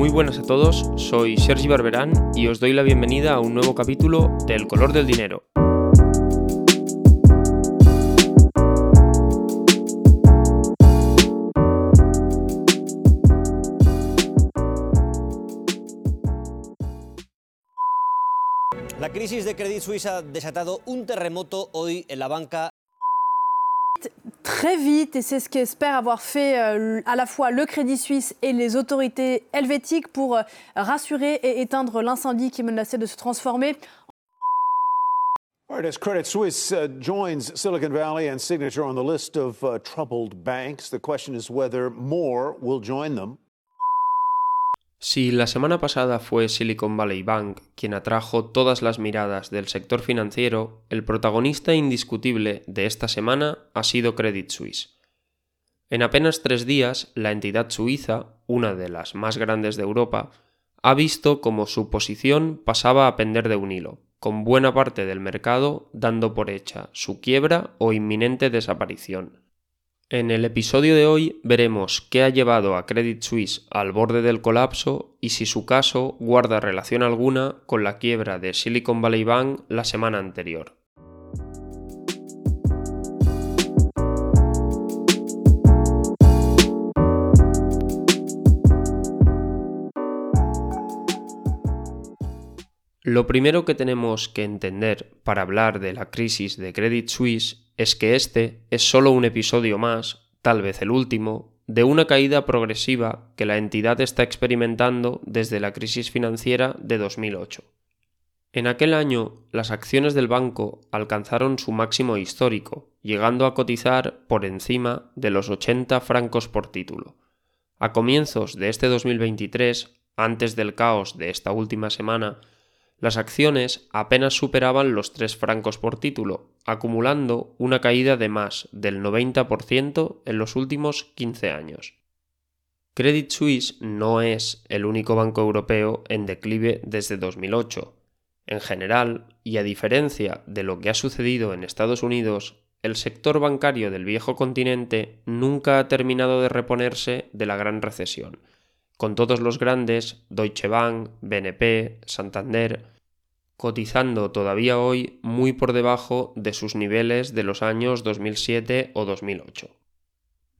Muy buenas a todos, soy Sergi Barberán y os doy la bienvenida a un nuevo capítulo de El color del dinero. La crisis de Credit Suisse ha desatado un terremoto hoy en la banca très vite et c'est ce qu'espère avoir fait euh, à la fois le Crédit Suisse et les autorités helvétiques pour euh, rassurer et éteindre l'incendie qui menaçait de se transformer. All right, as Credit Suisse uh, joins Silicon Valley and Signature on the list of uh, troubled banks, the question is whether more will join them. Si la semana pasada fue Silicon Valley Bank quien atrajo todas las miradas del sector financiero, el protagonista indiscutible de esta semana ha sido Credit Suisse. En apenas tres días, la entidad suiza, una de las más grandes de Europa, ha visto como su posición pasaba a pender de un hilo, con buena parte del mercado dando por hecha su quiebra o inminente desaparición. En el episodio de hoy veremos qué ha llevado a Credit Suisse al borde del colapso y si su caso guarda relación alguna con la quiebra de Silicon Valley Bank la semana anterior. Lo primero que tenemos que entender para hablar de la crisis de Credit Suisse es que este es solo un episodio más, tal vez el último, de una caída progresiva que la entidad está experimentando desde la crisis financiera de 2008. En aquel año, las acciones del banco alcanzaron su máximo histórico, llegando a cotizar por encima de los 80 francos por título. A comienzos de este 2023, antes del caos de esta última semana, las acciones apenas superaban los 3 francos por título, acumulando una caída de más del 90% en los últimos 15 años. Credit Suisse no es el único banco europeo en declive desde 2008. En general, y a diferencia de lo que ha sucedido en Estados Unidos, el sector bancario del viejo continente nunca ha terminado de reponerse de la gran recesión, con todos los grandes, Deutsche Bank, BNP, Santander, cotizando todavía hoy muy por debajo de sus niveles de los años 2007 o 2008.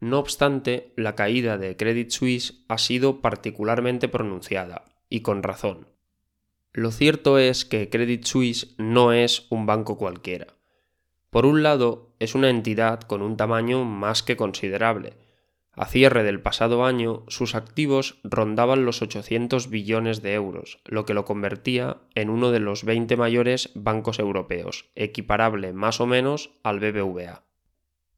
No obstante, la caída de Credit Suisse ha sido particularmente pronunciada, y con razón. Lo cierto es que Credit Suisse no es un banco cualquiera. Por un lado, es una entidad con un tamaño más que considerable, a cierre del pasado año, sus activos rondaban los 800 billones de euros, lo que lo convertía en uno de los 20 mayores bancos europeos, equiparable más o menos al BBVA.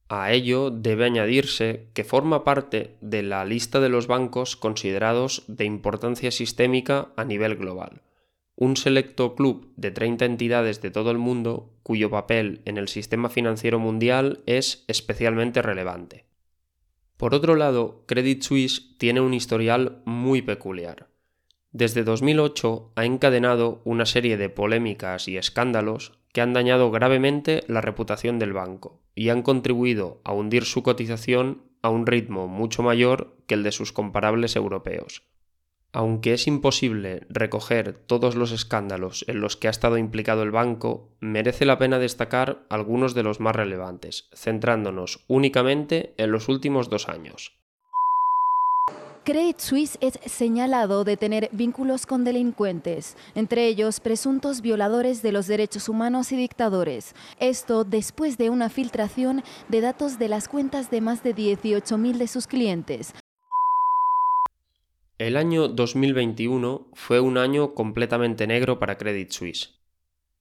A ello debe añadirse que forma parte de la lista de los bancos considerados de importancia sistémica a nivel global, un selecto club de 30 entidades de todo el mundo cuyo papel en el sistema financiero mundial es especialmente relevante. Por otro lado, Credit Suisse tiene un historial muy peculiar. Desde 2008 ha encadenado una serie de polémicas y escándalos que han dañado gravemente la reputación del banco y han contribuido a hundir su cotización a un ritmo mucho mayor que el de sus comparables europeos. Aunque es imposible recoger todos los escándalos en los que ha estado implicado el banco, merece la pena destacar algunos de los más relevantes, centrándonos únicamente en los últimos dos años. Credit Suisse es señalado de tener vínculos con delincuentes, entre ellos presuntos violadores de los derechos humanos y dictadores. Esto después de una filtración de datos de las cuentas de más de 18.000 de sus clientes, el año 2021 fue un año completamente negro para Credit Suisse.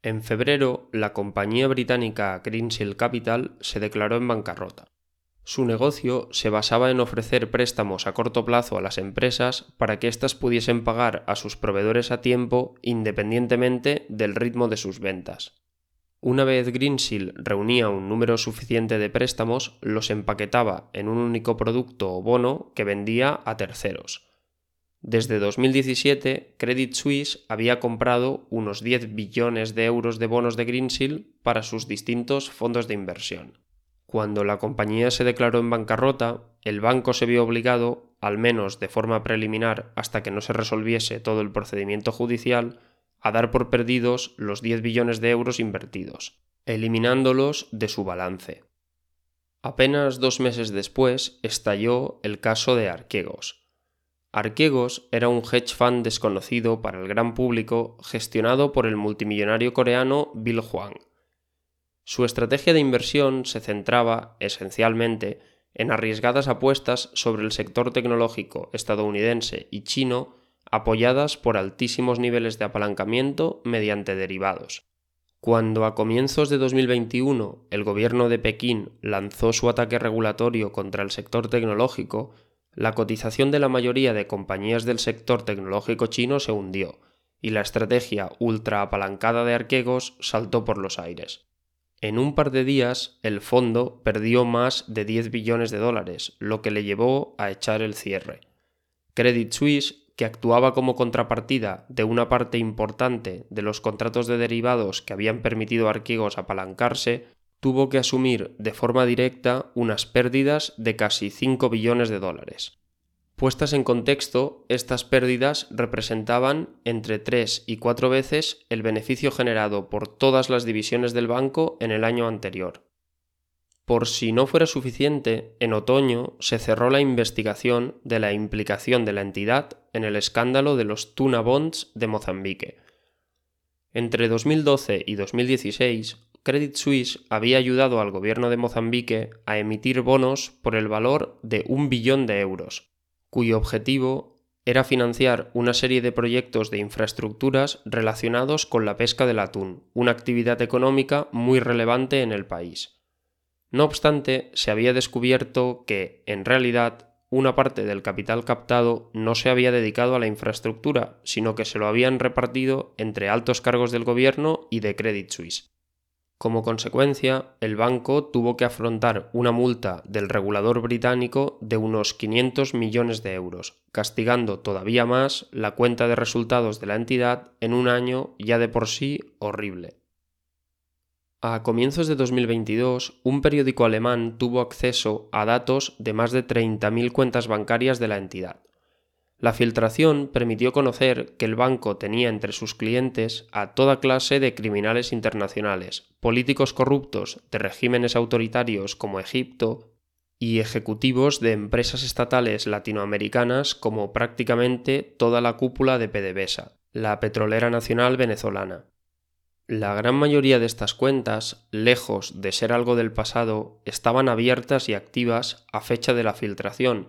En febrero, la compañía británica Greensill Capital se declaró en bancarrota. Su negocio se basaba en ofrecer préstamos a corto plazo a las empresas para que éstas pudiesen pagar a sus proveedores a tiempo independientemente del ritmo de sus ventas. Una vez Greensill reunía un número suficiente de préstamos, los empaquetaba en un único producto o bono que vendía a terceros desde 2017, Credit Suisse había comprado unos 10 billones de euros de bonos de Greensill para sus distintos fondos de inversión. Cuando la compañía se declaró en bancarrota, el banco se vio obligado, al menos de forma preliminar hasta que no se resolviese todo el procedimiento judicial, a dar por perdidos los 10 billones de euros invertidos, eliminándolos de su balance. Apenas dos meses después estalló el caso de Arquegos. Arquegos era un hedge fund desconocido para el gran público gestionado por el multimillonario coreano Bill Hwang su estrategia de inversión se centraba, esencialmente, en arriesgadas apuestas sobre el sector tecnológico estadounidense y chino apoyadas por altísimos niveles de apalancamiento mediante derivados. Cuando a comienzos de 2021 el gobierno de Pekín lanzó su ataque regulatorio contra el sector tecnológico, la cotización de la mayoría de compañías del sector tecnológico chino se hundió, y la estrategia ultra apalancada de Arquegos saltó por los aires. En un par de días, el fondo perdió más de 10 billones de dólares, lo que le llevó a echar el cierre. Credit Suisse, que actuaba como contrapartida de una parte importante de los contratos de derivados que habían permitido a Arquegos apalancarse, tuvo que asumir de forma directa unas pérdidas de casi 5 billones de dólares. Puestas en contexto, estas pérdidas representaban entre 3 y 4 veces el beneficio generado por todas las divisiones del banco en el año anterior. Por si no fuera suficiente, en otoño se cerró la investigación de la implicación de la entidad en el escándalo de los Tuna Bonds de Mozambique. Entre 2012 y 2016, Credit Suisse había ayudado al gobierno de Mozambique a emitir bonos por el valor de un billón de euros, cuyo objetivo era financiar una serie de proyectos de infraestructuras relacionados con la pesca del atún, una actividad económica muy relevante en el país. No obstante, se había descubierto que, en realidad, una parte del capital captado no se había dedicado a la infraestructura, sino que se lo habían repartido entre altos cargos del gobierno y de Credit Suisse. Como consecuencia, el banco tuvo que afrontar una multa del regulador británico de unos 500 millones de euros, castigando todavía más la cuenta de resultados de la entidad en un año ya de por sí horrible. A comienzos de 2022, un periódico alemán tuvo acceso a datos de más de 30.000 cuentas bancarias de la entidad. La filtración permitió conocer que el banco tenía entre sus clientes a toda clase de criminales internacionales, políticos corruptos de regímenes autoritarios como Egipto y ejecutivos de empresas estatales latinoamericanas como prácticamente toda la cúpula de PDVSA, la petrolera nacional venezolana. La gran mayoría de estas cuentas, lejos de ser algo del pasado, estaban abiertas y activas a fecha de la filtración,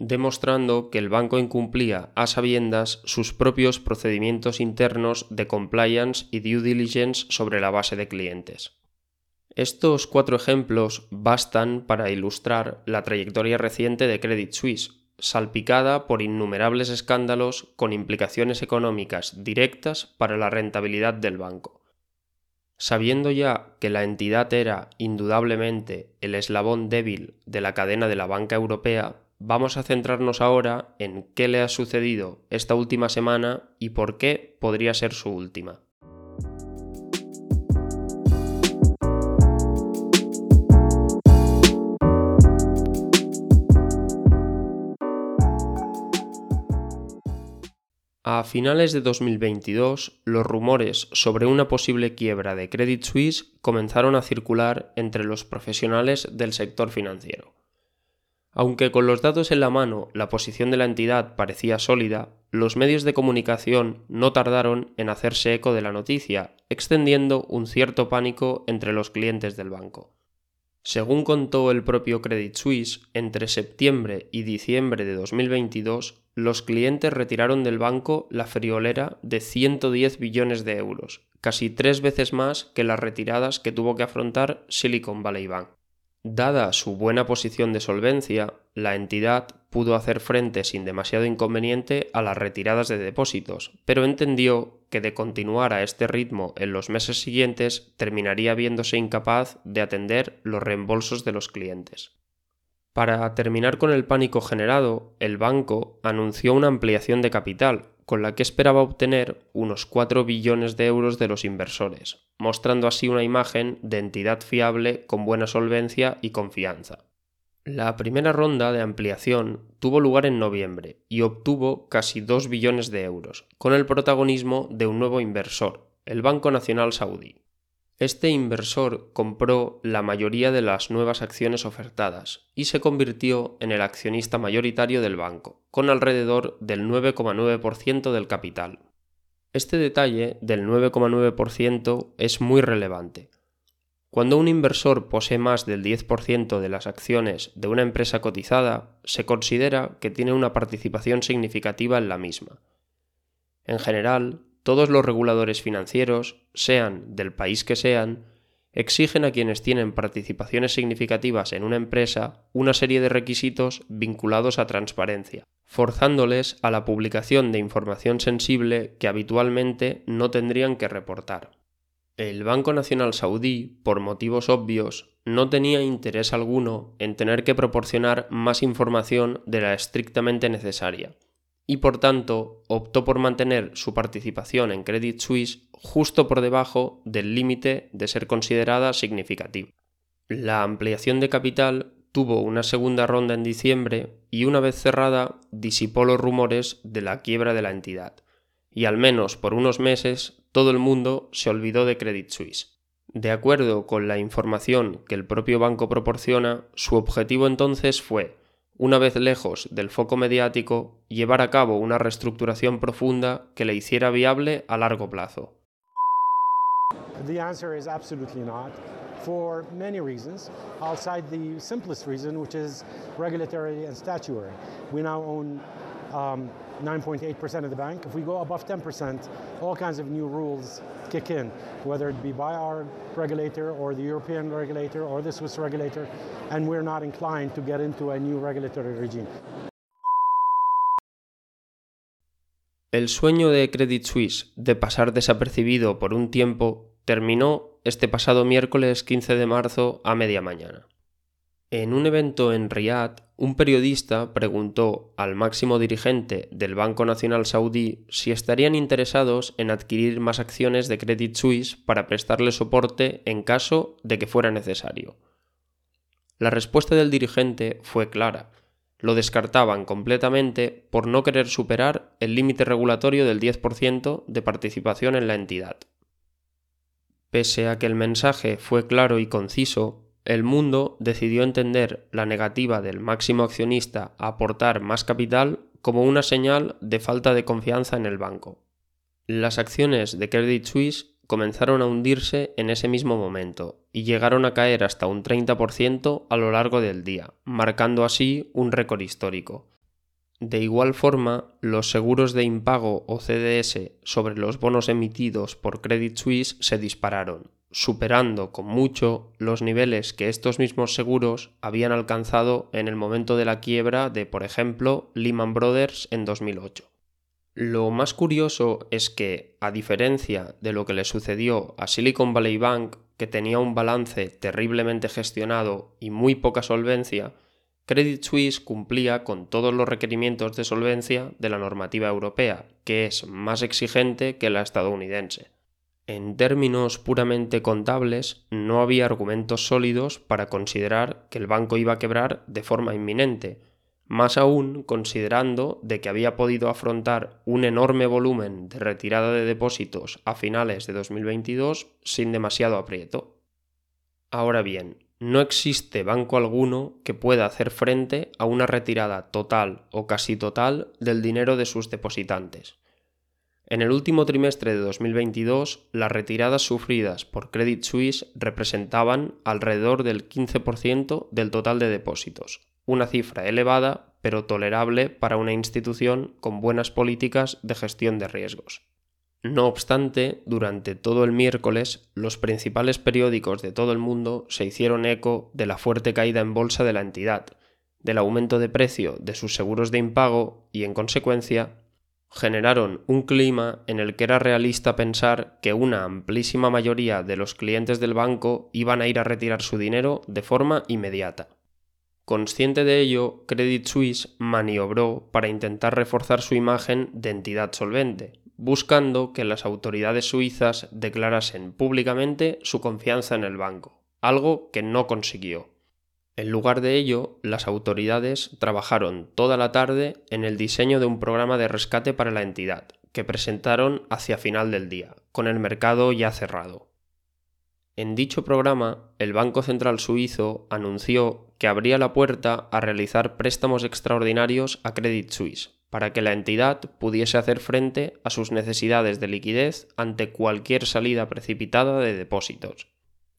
demostrando que el banco incumplía a sabiendas sus propios procedimientos internos de compliance y due diligence sobre la base de clientes. Estos cuatro ejemplos bastan para ilustrar la trayectoria reciente de Credit Suisse, salpicada por innumerables escándalos con implicaciones económicas directas para la rentabilidad del banco. Sabiendo ya que la entidad era indudablemente el eslabón débil de la cadena de la banca europea, vamos a centrarnos ahora en qué le ha sucedido esta última semana y por qué podría ser su última. A finales de 2022, los rumores sobre una posible quiebra de Credit Suisse comenzaron a circular entre los profesionales del sector financiero. Aunque con los datos en la mano la posición de la entidad parecía sólida, los medios de comunicación no tardaron en hacerse eco de la noticia, extendiendo un cierto pánico entre los clientes del banco. Según contó el propio Credit Suisse, entre septiembre y diciembre de 2022, los clientes retiraron del banco la friolera de 110 billones de euros, casi tres veces más que las retiradas que tuvo que afrontar Silicon Valley Bank. Dada su buena posición de solvencia, la entidad pudo hacer frente sin demasiado inconveniente a las retiradas de depósitos, pero entendió que de continuar a este ritmo en los meses siguientes terminaría viéndose incapaz de atender los reembolsos de los clientes. Para terminar con el pánico generado, el banco anunció una ampliación de capital, con la que esperaba obtener unos 4 billones de euros de los inversores, mostrando así una imagen de entidad fiable con buena solvencia y confianza. La primera ronda de ampliación tuvo lugar en noviembre y obtuvo casi 2 billones de euros, con el protagonismo de un nuevo inversor, el Banco Nacional Saudí. Este inversor compró la mayoría de las nuevas acciones ofertadas y se convirtió en el accionista mayoritario del banco, con alrededor del 9,9% del capital. Este detalle del 9,9% es muy relevante. Cuando un inversor posee más del 10% de las acciones de una empresa cotizada, se considera que tiene una participación significativa en la misma. En general, todos los reguladores financieros, sean del país que sean, exigen a quienes tienen participaciones significativas en una empresa una serie de requisitos vinculados a transparencia, forzándoles a la publicación de información sensible que habitualmente no tendrían que reportar. El Banco Nacional Saudí, por motivos obvios, no tenía interés alguno en tener que proporcionar más información de la estrictamente necesaria, y por tanto optó por mantener su participación en Credit Suisse justo por debajo del límite de ser considerada significativa. La ampliación de capital tuvo una segunda ronda en diciembre y una vez cerrada disipó los rumores de la quiebra de la entidad, y al menos por unos meses todo el mundo se olvidó de Credit Suisse. De acuerdo con la información que el propio banco proporciona, su objetivo entonces fue una vez lejos del foco mediático, llevar a cabo una reestructuración profunda que le hiciera viable a largo plazo. The answer is absolutely not for many reasons. Cite the simplest reason, which is regulatory and statutory. We now own um, 9.8% of the bank. If we go above 10%, all kinds of new rules kick in, whether it be by our regulator or the European regulator or the Swiss regulator, and we're not inclined to get into a new regulatory regime. El sueño de Credit Suisse de pasar desapercibido por un tiempo terminó este pasado miércoles 15 de marzo a media mañana. En un evento en Riyadh, un periodista preguntó al máximo dirigente del Banco Nacional Saudí si estarían interesados en adquirir más acciones de Credit Suisse para prestarle soporte en caso de que fuera necesario. La respuesta del dirigente fue clara. Lo descartaban completamente por no querer superar el límite regulatorio del 10% de participación en la entidad. Pese a que el mensaje fue claro y conciso, el mundo decidió entender la negativa del máximo accionista a aportar más capital como una señal de falta de confianza en el banco. Las acciones de Credit Suisse comenzaron a hundirse en ese mismo momento y llegaron a caer hasta un 30% a lo largo del día, marcando así un récord histórico. De igual forma, los seguros de impago o CDS sobre los bonos emitidos por Credit Suisse se dispararon, superando con mucho los niveles que estos mismos seguros habían alcanzado en el momento de la quiebra de, por ejemplo, Lehman Brothers en 2008. Lo más curioso es que, a diferencia de lo que le sucedió a Silicon Valley Bank, que tenía un balance terriblemente gestionado y muy poca solvencia, Credit Suisse cumplía con todos los requerimientos de solvencia de la normativa europea, que es más exigente que la estadounidense. En términos puramente contables, no había argumentos sólidos para considerar que el banco iba a quebrar de forma inminente, más aún considerando de que había podido afrontar un enorme volumen de retirada de depósitos a finales de 2022 sin demasiado aprieto. Ahora bien, no existe banco alguno que pueda hacer frente a una retirada total o casi total del dinero de sus depositantes. En el último trimestre de 2022, las retiradas sufridas por Credit Suisse representaban alrededor del 15% del total de depósitos, una cifra elevada pero tolerable para una institución con buenas políticas de gestión de riesgos. No obstante, durante todo el miércoles, los principales periódicos de todo el mundo se hicieron eco de la fuerte caída en bolsa de la entidad, del aumento de precio de sus seguros de impago y, en consecuencia, generaron un clima en el que era realista pensar que una amplísima mayoría de los clientes del banco iban a ir a retirar su dinero de forma inmediata. Consciente de ello, Credit Suisse maniobró para intentar reforzar su imagen de entidad solvente, buscando que las autoridades suizas declarasen públicamente su confianza en el banco, algo que no consiguió. En lugar de ello, las autoridades trabajaron toda la tarde en el diseño de un programa de rescate para la entidad, que presentaron hacia final del día, con el mercado ya cerrado. En dicho programa, el Banco Central Suizo anunció que abría la puerta a realizar préstamos extraordinarios a Credit Suisse, para que la entidad pudiese hacer frente a sus necesidades de liquidez ante cualquier salida precipitada de depósitos.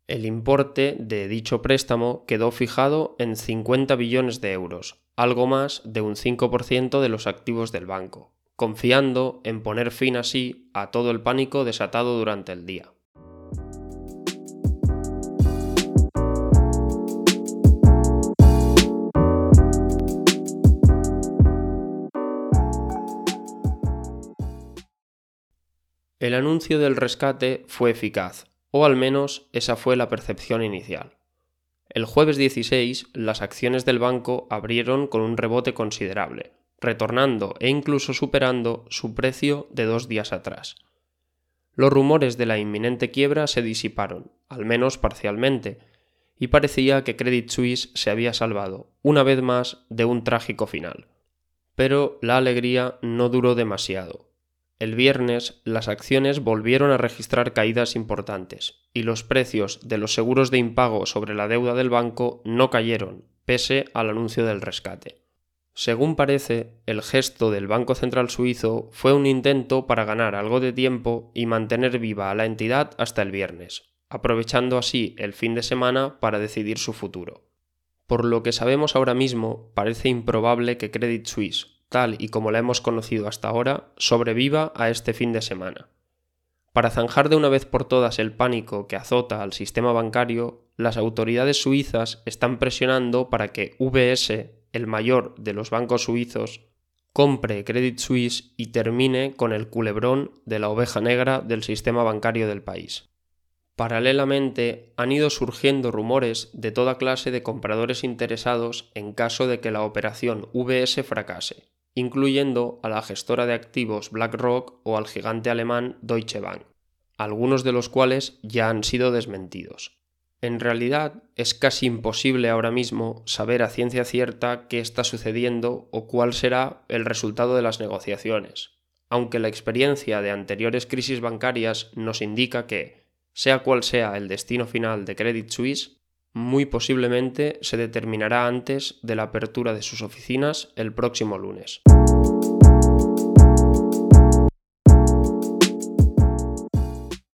El importe de dicho préstamo quedó fijado en 50 billones de euros, algo más de un 5% de los activos del banco, confiando en poner fin así a todo el pánico desatado durante el día. El anuncio del rescate fue eficaz, o al menos esa fue la percepción inicial. El jueves 16 las acciones del banco abrieron con un rebote considerable, retornando e incluso superando su precio de dos días atrás. Los rumores de la inminente quiebra se disiparon, al menos parcialmente, y parecía que Credit Suisse se había salvado, una vez más, de un trágico final. Pero la alegría no duró demasiado. El viernes las acciones volvieron a registrar caídas importantes y los precios de los seguros de impago sobre la deuda del banco no cayeron, pese al anuncio del rescate. Según parece, el gesto del Banco Central Suizo fue un intento para ganar algo de tiempo y mantener viva a la entidad hasta el viernes, aprovechando así el fin de semana para decidir su futuro. Por lo que sabemos ahora mismo, parece improbable que Credit Suisse, tal y como la hemos conocido hasta ahora, sobreviva a este fin de semana. Para zanjar de una vez por todas el pánico que azota al sistema bancario, las autoridades suizas están presionando para que VS, el mayor de los bancos suizos, compre Credit Suisse y termine con el culebrón de la oveja negra del sistema bancario del país. Paralelamente, han ido surgiendo rumores de toda clase de compradores interesados en caso de que la operación VS fracase incluyendo a la gestora de activos BlackRock o al gigante alemán Deutsche Bank, algunos de los cuales ya han sido desmentidos. En realidad es casi imposible ahora mismo saber a ciencia cierta qué está sucediendo o cuál será el resultado de las negociaciones, aunque la experiencia de anteriores crisis bancarias nos indica que, sea cual sea el destino final de Credit Suisse, muy posiblemente se determinará antes de la apertura de sus oficinas el próximo lunes.